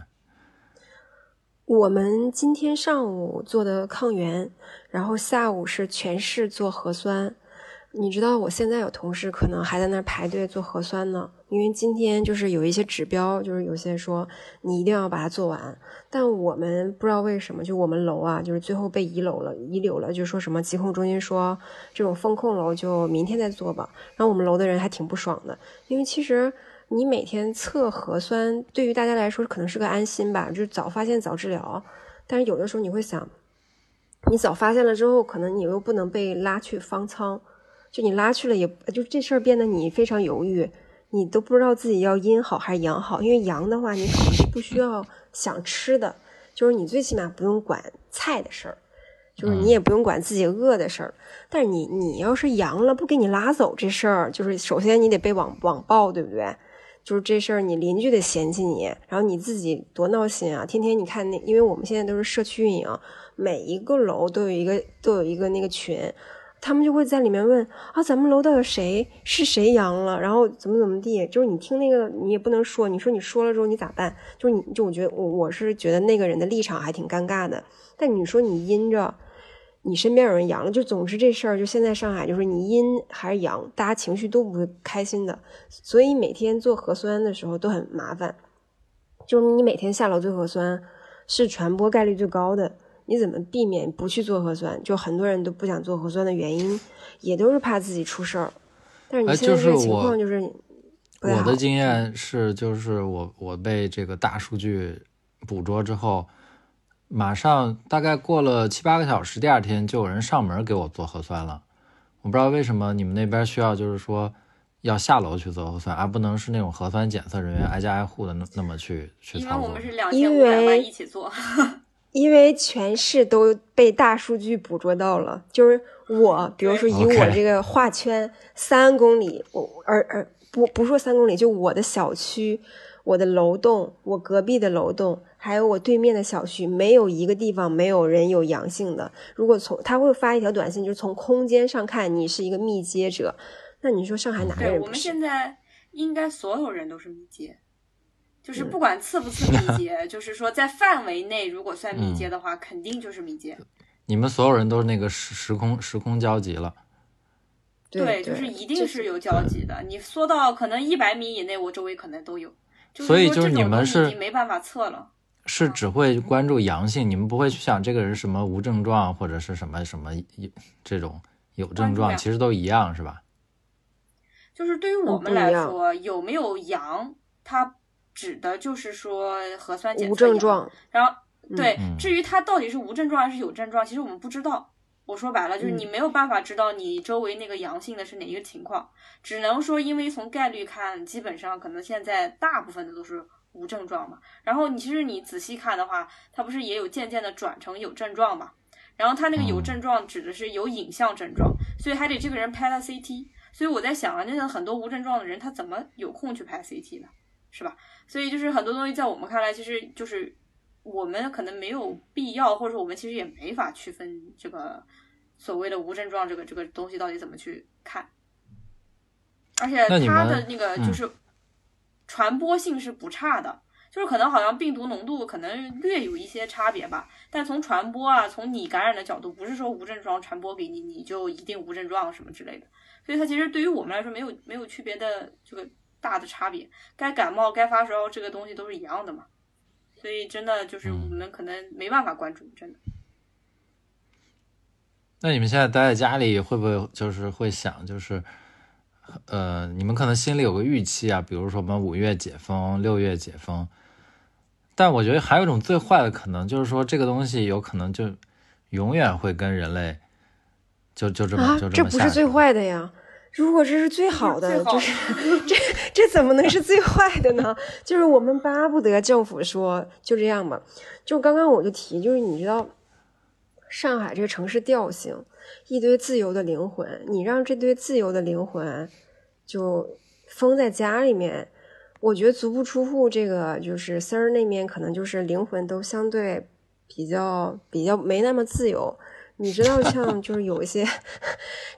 我们今天上午做的抗原，然后下午是全市做核酸。你知道我现在有同事可能还在那儿排队做核酸呢，因为今天就是有一些指标，就是有些说你一定要把它做完。但我们不知道为什么，就我们楼啊，就是最后被遗留了，遗留了，就说什么疾控中心说这种风控楼就明天再做吧。然后我们楼的人还挺不爽的，因为其实你每天测核酸对于大家来说可能是个安心吧，就是早发现早治疗。但是有的时候你会想，你早发现了之后，可能你又不能被拉去方舱，就你拉去了也就这事儿变得你非常犹豫，你都不知道自己要阴好还是阳好，因为阳的话你可能是不需要想吃的，就是你最起码不用管菜的事儿。就是你也不用管自己饿的事儿，但是你你要是阳了不给你拉走这事儿，就是首先你得被网网暴，对不对？就是这事儿，你邻居得嫌弃你，然后你自己多闹心啊！天天你看那，因为我们现在都是社区运营，每一个楼都有一个都有一个那个群，他们就会在里面问啊，咱们楼道有谁是谁阳了，然后怎么怎么地，就是你听那个你也不能说，你说你说了之后你咋办？就是你就我觉得我我是觉得那个人的立场还挺尴尬的，但你说你阴着。你身边有人阳了，就总之这事儿，就现在上海就是你阴还是阳，大家情绪都不会开心的，所以每天做核酸的时候都很麻烦。就是你每天下楼做核酸是传播概率最高的，你怎么避免不去做核酸？就很多人都不想做核酸的原因，也都是怕自己出事儿。但是哎你现在这个情就是我况就是我的经验是，就是我我被这个大数据捕捉之后，马上大概过了七八个小时，第二天就有人上门给我做核酸了。我不知道为什么你们那边需要，就是说要下楼去做核酸，而不能是那种核酸检测人员挨家挨户的那那么去去操作因为我们。是两千五百万一起做，因为全市都被大数据捕捉到了，就是我，比如说以我这个画圈三公里，我而而不不说三公里，就我的小区、我的楼栋、我隔壁的楼栋，还有我对面的小区，没有一个地方没有人有阳性的。如果从他会发一条短信，就是从空间上看你是一个密接者，那你说上海哪个对我们？现在应该所有人都是密接，就是嗯不管次不次密接，就是说在范围内如果算嗯密接的话，肯定就是密接。你们所有人都是那个时时空时空交集了。对，就是一定是有交集的。你缩到可能一百米以内，我周围可能都有。就是所以就是你们是没办法测了。是只会关注阳性，你们不会去想这个人什么无症状或者是什么什么有这种有症状，其实都一样是吧？就是对于我们来说，有没有阳，它指的就是说核酸检测无症状。然后对，嗯至于它到底是无症状还是有症状，其实我们不知道。我说白了，就是嗯你没有办法知道你周围那个阳性的是哪一个情况，只能说因为从概率看，基本上可能现在大部分的都是无症状嘛。然后你其实你仔细看的话，它不是也有渐渐的转成有症状嘛？然后他那个有嗯症状指的是有影像症状，所以还得这个人拍了 CT。所以我在想啊，那个很多无症状的人，他怎么有空去拍 CT 呢？是吧？所以就是很多东西在我们看来，其实就是我们可能没有必要，或者说我们其实也没法区分这个所谓的无症状这个这个东西到底怎么去看。而且它的那个嗯就是传播性是不差的，就是可能好像病毒浓度可能略有一些差别吧，但从传播啊，从你感染的角度，不是说无症状传播给你，你就一定无症状什么之类的。所以它其实对于我们来说没有没有区别的这个大的差别，该感冒该发烧这个东西都是一样的嘛。所以真的就是我们可能没办法关注，真的。那你们现在待在家里，会不会就是会想，就是，呃，你们可能心里有个预期啊，比如说我们五月解封，六月解封，但我觉得还有一种最坏的可能，就是说这个东西有可能就永远会跟人类就就这么、啊就，这么，这不是最。坏的呀。如果这是最好的，好就是 这这怎么能是最坏的呢？就是我们巴不得政府说就这样吧。就刚刚我就提，就是你知道上海这个城市调性，一堆自由的灵魂，你让这堆自由的灵魂就封在家里面，我觉得足不出户，这个就是丝儿那面可能就是灵魂都相对比较比较没那么自由。你知道，像就是有一些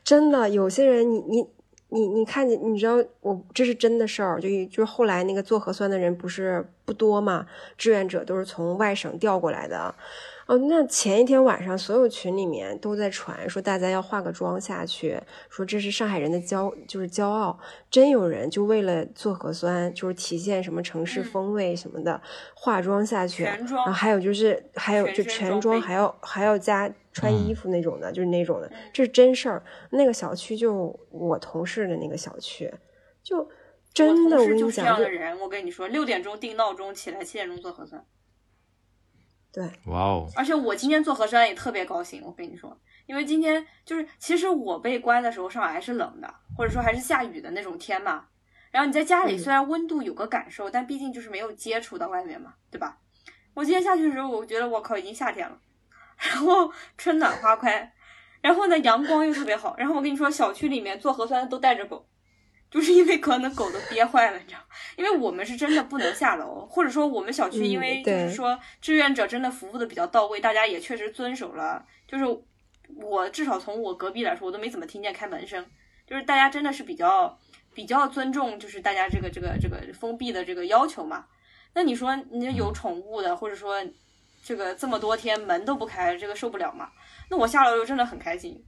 真的有些人你，你你你看见，你知道我这是真的事儿，就就是后来那个做核酸的人不是不多嘛，志愿者都是从外省调过来的。哦，那前一天晚上，所有群里面都在传说大家要化个妆下去，说这是上海人的骄，就是骄傲。真有人就为了做核酸，就是体现什么城市嗯风味什么的，化妆下去。全妆然后还有就是还有就全妆，还要还要加穿嗯衣服那种的，就是那种的，这是真事儿。那个小区就我同事的那个小区，就真的，我跟你我同事就是这讲，就样的人。我跟你说，六点钟定闹钟起来，七点钟做核酸。对，哇哦，而且我今天做核酸也特别高兴，我跟你说，因为今天就是其实我被关的时候，上海还是冷的，或者说还是下雨的那种天嘛。然后你在家里嗯。虽然温度有个感受，但毕竟就是没有接触到外面嘛，对吧？我今天下去的时候，我觉得我靠，已经夏天了，然后春暖花开，然后呢阳光又特别好，然后我跟你说，小区里面做核酸的都带着狗，就是因为可能狗都憋坏了，你知道，因为我们是真的不能下楼，或者说我们小区嗯因为就是说志愿者真的服务的比较到位，大家也确实遵守了，就是我至少从我隔壁来说，我都没怎么听见开门声，就是大家真的是比较比较尊重，就是大家这个这个这个封闭的这个要求嘛。那你说你有宠物的，或者说这个这么多天门都不开，这个受不了嘛？那我下楼又真的很开心。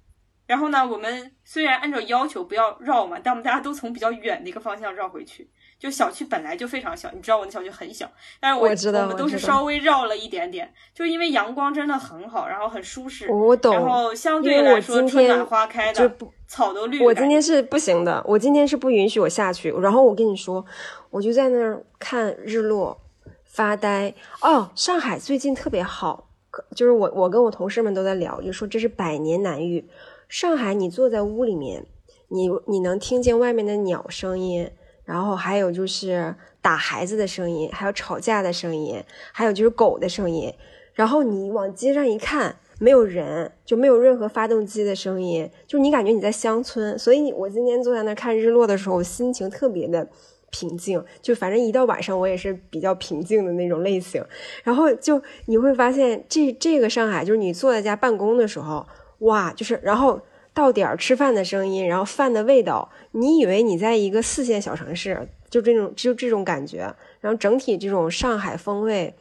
然后呢，我们虽然按照要求不要绕嘛，但我们大家都从比较远的一个方向绕回去。就小区本来就非常小，你知道我的小区很小，但是我我知道我们都是稍微绕了一点点，就因为阳光真的很好，然后很舒适，我懂。然后相对来说天春暖花开的，草都绿的我。今天是不行的，我今天是不允许我下去。然后我跟你说，我就在那儿看日落，发呆。哦，上海最近特别好，就是我我跟我同事们都在聊，就说这是百年难遇。上海，你坐在屋里面，你你能听见外面的鸟声音，然后还有就是打孩子的声音，还有吵架的声音，还有就是狗的声音。然后你往街上一看，没有人，就没有任何发动机的声音，就你感觉你在乡村。所以，我今天坐在那看日落的时候，心情特别的平静。就反正一到晚上，我也是比较平静的那种类型。然后就你会发现，这这个上海，就是你坐在家办公的时候。哇，就是然后到点儿吃饭的声音，然后饭的味道，你以为你在一个四线小城市，就这种就这种感觉，然后整体这种上海风味，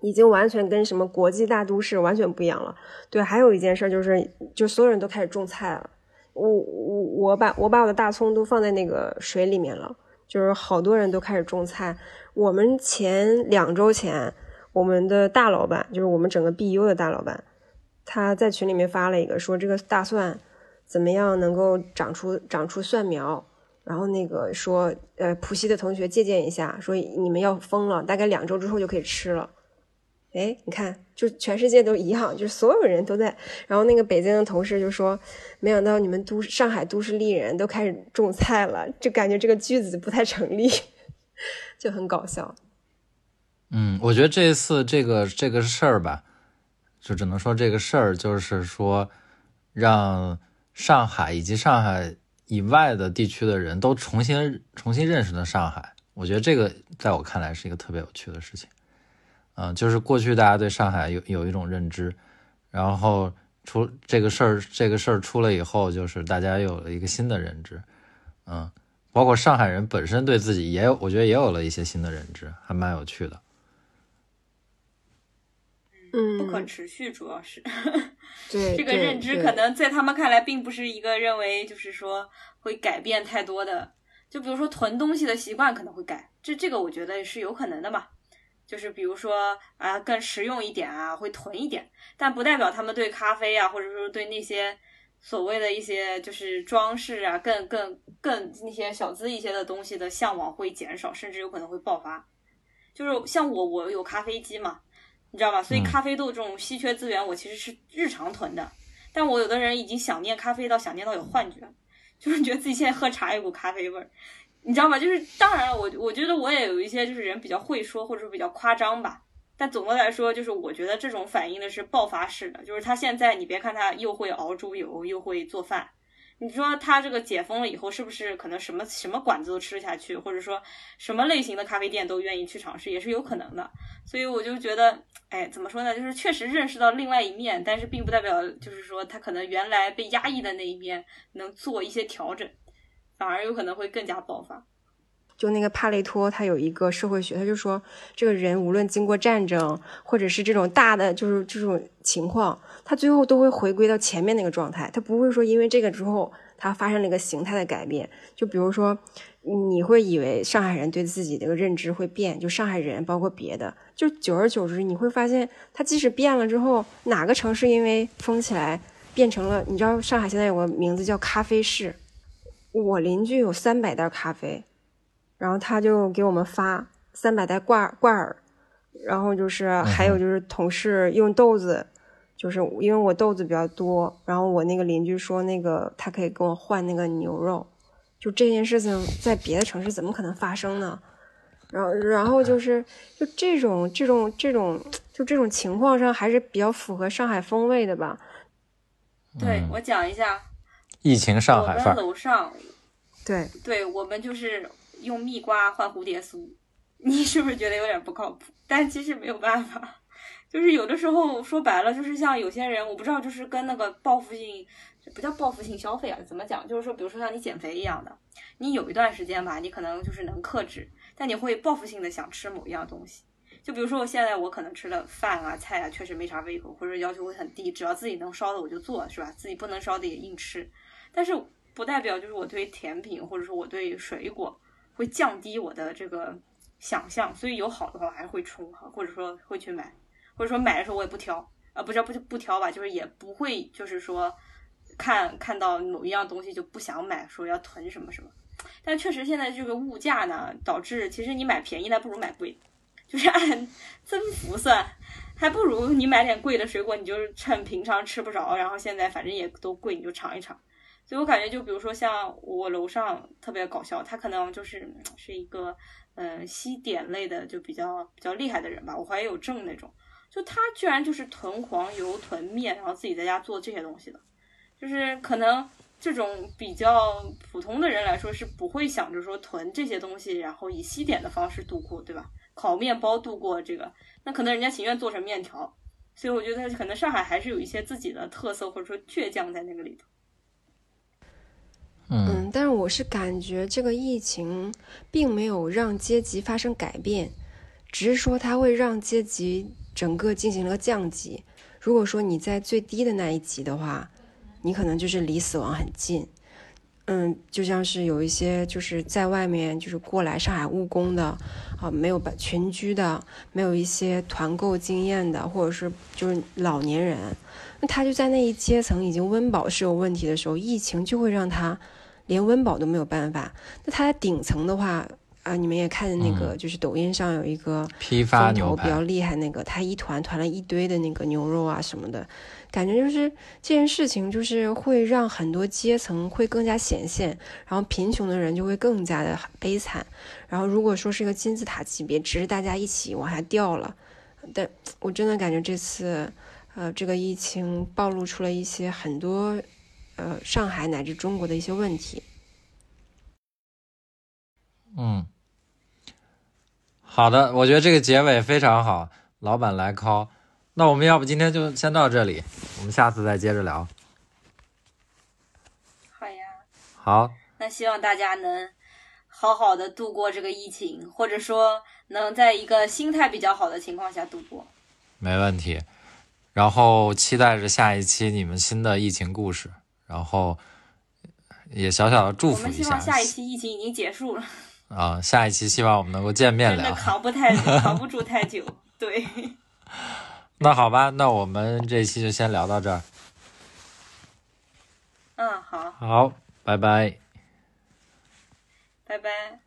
已经完全跟什么国际大都市完全不一样了。对，还有一件事就是，就所有人都开始种菜了。我我我把我把我的大葱都放在那个水里面了，就是好多人都开始种菜。我们前两周前，我们的大老板，就是我们整个 BU 的大老板。他在群里面发了一个，说这个大蒜怎么样能够长出长出蒜苗，然后那个说，呃，浦西的同学借鉴一下，说你们要疯了，大概两周之后就可以吃了。哎，你看，就全世界都一样，就是所有人都在。然后那个北京的同事就说，没想到你们都上海都市丽人都开始种菜了，就感觉这个句子不太成立，就很搞笑。嗯，我觉得这一次这个这个事儿吧。就只能说这个事儿，就是说，让上海以及上海以外的地区的人都重新重新认识了上海。我觉得这个在我看来是一个特别有趣的事情。嗯，就是过去大家对上海有有一种认知，然后出这个事儿，这个事儿出了以后，就是大家有了一个新的认知。嗯，包括上海人本身对自己也有，我觉得也有了一些新的认知，还蛮有趣的。嗯，不可持续主要是，对 这个认知可能在他们看来并不是一个认为就是说会改变太多的，就比如说囤东西的习惯可能会改，这这个我觉得是有可能的嘛，就是比如说啊更实用一点啊会囤一点，但不代表他们对咖啡啊或者说对那些所谓的一些就是装饰啊更更更那些小资一些的东西的向往会减少，甚至有可能会爆发，就是像我我有咖啡机嘛。你知道吧？所以咖啡豆这种稀缺资源，我其实是日常囤的。但我有的人已经想念咖啡到想念到有幻觉，就是觉得自己现在喝茶有股咖啡味儿，你知道吗？就是当然了，我我觉得我也有一些就是人比较会说，或者比较夸张吧。但总的来说，就是我觉得这种反应的是爆发式的，就是他现在你别看他又会熬猪油，又会做饭。你说他这个解封了以后，是不是可能什么什么馆子都吃下去，或者说什么类型的咖啡店都愿意去尝试，也是有可能的。所以我就觉得，哎，怎么说呢？就是确实认识到另外一面，但是并不代表就是说他可能原来被压抑的那一面能做一些调整，反而有可能会更加爆发。就那个帕累托，他有一个社会学，他就说，这个人无论经过战争，或者是这种大的就是这种情况，他最后都会回归到前面那个状态，他不会说因为这个之后他发生了一个形态的改变。就比如说，你会以为上海人对自己这个认知会变，就上海人包括别的，就久而久之，你会发现，他即使变了之后，哪个城市因为封起来变成了，你知道上海现在有个名字叫咖啡市，我邻居有三百袋咖啡。然后他就给我们发三百袋挂挂耳，然后就是还有就是同事用豆子，就是因为我豆子比较多，然后我那个邻居说那个他可以跟我换那个牛肉，就这件事情在别的城市怎么可能发生呢？然后然后就是就这种这种这种就这种情况上还是比较符合上海风味的吧？对我讲一下，疫情上海范儿。楼上，对对，我们就是。用蜜瓜换蝴蝶酥，你是不是觉得有点不靠谱？但其实没有办法，就是有的时候说白了，就是像有些人，我不知道，就是跟那个报复性，不叫报复性消费啊，怎么讲？就是说，比如说像你减肥一样的，你有一段时间吧，你可能就是能克制，但你会报复性的想吃某一样东西。就比如说我现在我可能吃的饭啊菜啊，确实没啥胃口，或者要求会很低，只要自己能烧的我就做，是吧？自己不能烧的也硬吃。但是不代表就是我对甜品或者说我对水果。会降低我的这个想象，所以有好的话我还会冲哈，或者说会去买，或者说买的时候我也不挑，啊，不是不不挑吧，就是也不会就是说看看到某一样东西就不想买，说要囤什么什么。但确实现在这个物价呢，导致其实你买便宜的不如买贵，就是按增幅算，还不如你买点贵的水果，你就是趁平常吃不着，然后现在反正也都贵，你就尝一尝。所以我感觉，就比如说像我楼上特别搞笑，他可能就是是一个嗯西点类的，就比较比较厉害的人吧，我怀疑有证那种。就他居然就是囤黄油、囤面，然后自己在家做这些东西的，就是可能这种比较普通的人来说是不会想着说囤这些东西，然后以西点的方式度过，对吧？烤面包度过这个，那可能人家情愿做成面条。所以我觉得可能上海还是有一些自己的特色或者说倔强在那个里头。嗯，但是我是感觉这个疫情并没有让阶级发生改变，只是说它会让阶级。整个进行了降级。如果说你在最低的那一级的话，你可能就是离死亡很近。嗯，就像是有一些就是在外面就是过来上海务工的，啊，没有把群居的，没有一些团购经验的，或者是就是老年人，那他就在那一阶层已经温饱是有问题的时候，疫情就会让他连温饱都没有办法。那他在顶层的话。啊，你们也看见那个，就是抖音上有一个批发牛比较厉害那个，他一团团了一堆的那个牛肉啊什么的，感觉就是这件事情就是会让很多阶层会更加显现，然后贫穷的人就会更加的悲惨。然后如果说是一个金字塔级别，只是大家一起往下掉了，但 我真的感觉这次，呃，这个疫情暴露出了一些很多，呃，上海乃至中国的一些问题。嗯。好的，我觉得这个结尾非常好，老板来 call。那我们要不今天就先到这里，我们下次再接着聊。好呀。好。那希望大家能好好的度过这个疫情，或者说能在一个心态比较好的情况下度过。没问题。然后期待着下一期你们新的疫情故事，然后也小小的祝福一下。我们希望下一期疫情已经结束了。啊，下一期希望我们能够见面聊。扛不太，扛不住太久。对。那好吧，那我们这一期就先聊到这儿。嗯，好。好，拜拜。拜拜。